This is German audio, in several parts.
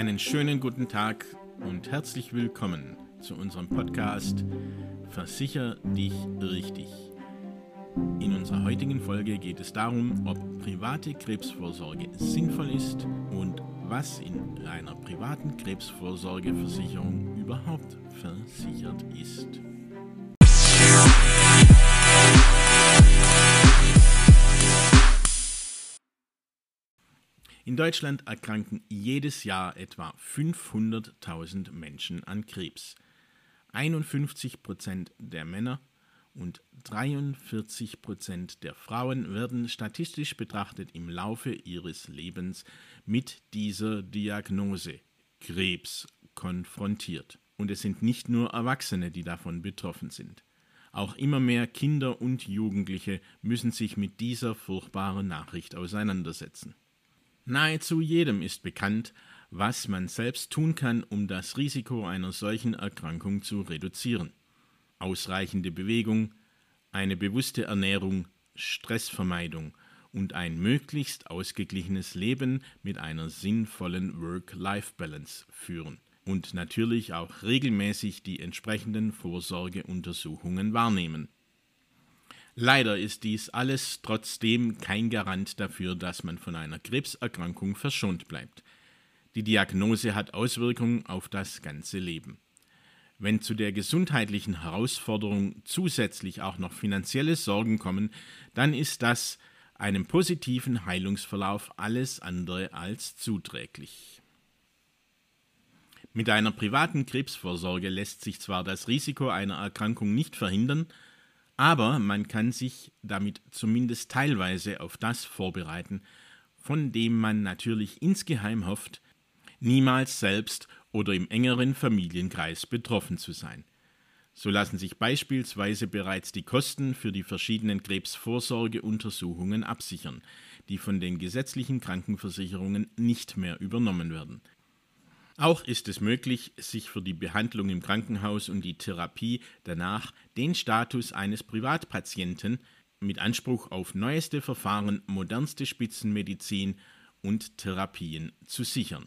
Einen schönen guten Tag und herzlich willkommen zu unserem Podcast Versicher dich richtig. In unserer heutigen Folge geht es darum, ob private Krebsvorsorge sinnvoll ist und was in einer privaten Krebsvorsorgeversicherung überhaupt versichert ist. In Deutschland erkranken jedes Jahr etwa 500.000 Menschen an Krebs. 51 Prozent der Männer und 43 Prozent der Frauen werden statistisch betrachtet im Laufe ihres Lebens mit dieser Diagnose Krebs konfrontiert. Und es sind nicht nur Erwachsene, die davon betroffen sind. Auch immer mehr Kinder und Jugendliche müssen sich mit dieser furchtbaren Nachricht auseinandersetzen. Nahezu jedem ist bekannt, was man selbst tun kann, um das Risiko einer solchen Erkrankung zu reduzieren. Ausreichende Bewegung, eine bewusste Ernährung, Stressvermeidung und ein möglichst ausgeglichenes Leben mit einer sinnvollen Work-Life-Balance führen und natürlich auch regelmäßig die entsprechenden Vorsorgeuntersuchungen wahrnehmen. Leider ist dies alles trotzdem kein Garant dafür, dass man von einer Krebserkrankung verschont bleibt. Die Diagnose hat Auswirkungen auf das ganze Leben. Wenn zu der gesundheitlichen Herausforderung zusätzlich auch noch finanzielle Sorgen kommen, dann ist das einem positiven Heilungsverlauf alles andere als zuträglich. Mit einer privaten Krebsvorsorge lässt sich zwar das Risiko einer Erkrankung nicht verhindern, aber man kann sich damit zumindest teilweise auf das vorbereiten, von dem man natürlich insgeheim hofft, niemals selbst oder im engeren Familienkreis betroffen zu sein. So lassen sich beispielsweise bereits die Kosten für die verschiedenen Krebsvorsorgeuntersuchungen absichern, die von den gesetzlichen Krankenversicherungen nicht mehr übernommen werden. Auch ist es möglich, sich für die Behandlung im Krankenhaus und die Therapie danach den Status eines Privatpatienten mit Anspruch auf neueste Verfahren, modernste Spitzenmedizin und Therapien zu sichern.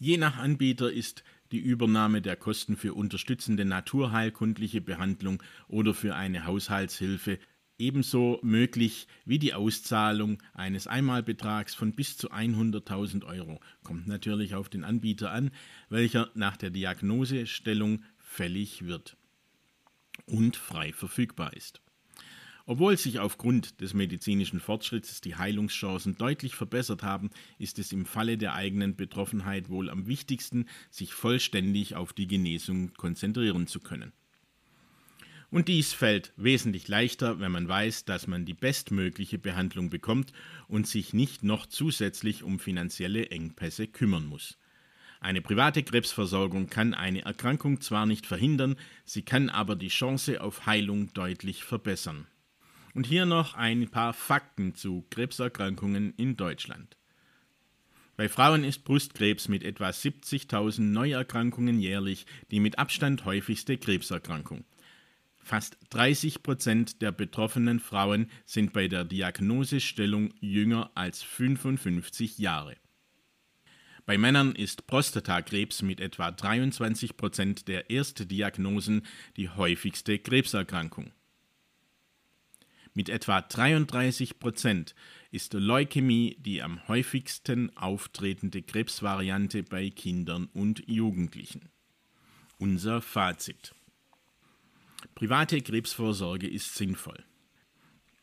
Je nach Anbieter ist die Übernahme der Kosten für unterstützende naturheilkundliche Behandlung oder für eine Haushaltshilfe ebenso möglich wie die Auszahlung eines Einmalbetrags von bis zu 100.000 Euro. Kommt natürlich auf den Anbieter an, welcher nach der Diagnosestellung fällig wird und frei verfügbar ist. Obwohl sich aufgrund des medizinischen Fortschritts die Heilungschancen deutlich verbessert haben, ist es im Falle der eigenen Betroffenheit wohl am wichtigsten, sich vollständig auf die Genesung konzentrieren zu können. Und dies fällt wesentlich leichter, wenn man weiß, dass man die bestmögliche Behandlung bekommt und sich nicht noch zusätzlich um finanzielle Engpässe kümmern muss. Eine private Krebsversorgung kann eine Erkrankung zwar nicht verhindern, sie kann aber die Chance auf Heilung deutlich verbessern. Und hier noch ein paar Fakten zu Krebserkrankungen in Deutschland. Bei Frauen ist Brustkrebs mit etwa 70.000 Neuerkrankungen jährlich die mit Abstand häufigste Krebserkrankung. Fast 30 Prozent der betroffenen Frauen sind bei der Diagnosestellung jünger als 55 Jahre. Bei Männern ist Prostatakrebs mit etwa 23 Prozent der Erstdiagnosen die häufigste Krebserkrankung. Mit etwa 33 Prozent ist Leukämie die am häufigsten auftretende Krebsvariante bei Kindern und Jugendlichen. Unser Fazit. Private Krebsvorsorge ist sinnvoll.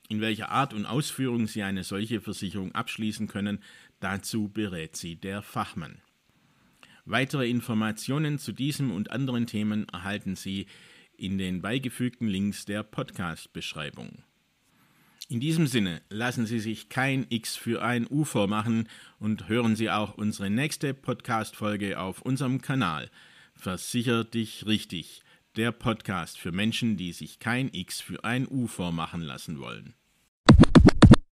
In welcher Art und Ausführung Sie eine solche Versicherung abschließen können, dazu berät Sie der Fachmann. Weitere Informationen zu diesem und anderen Themen erhalten Sie in den beigefügten Links der Podcast-Beschreibung. In diesem Sinne lassen Sie sich kein X für ein U vormachen und hören Sie auch unsere nächste Podcast-Folge auf unserem Kanal. Versicher dich richtig der Podcast für Menschen, die sich kein X für ein U vormachen lassen wollen.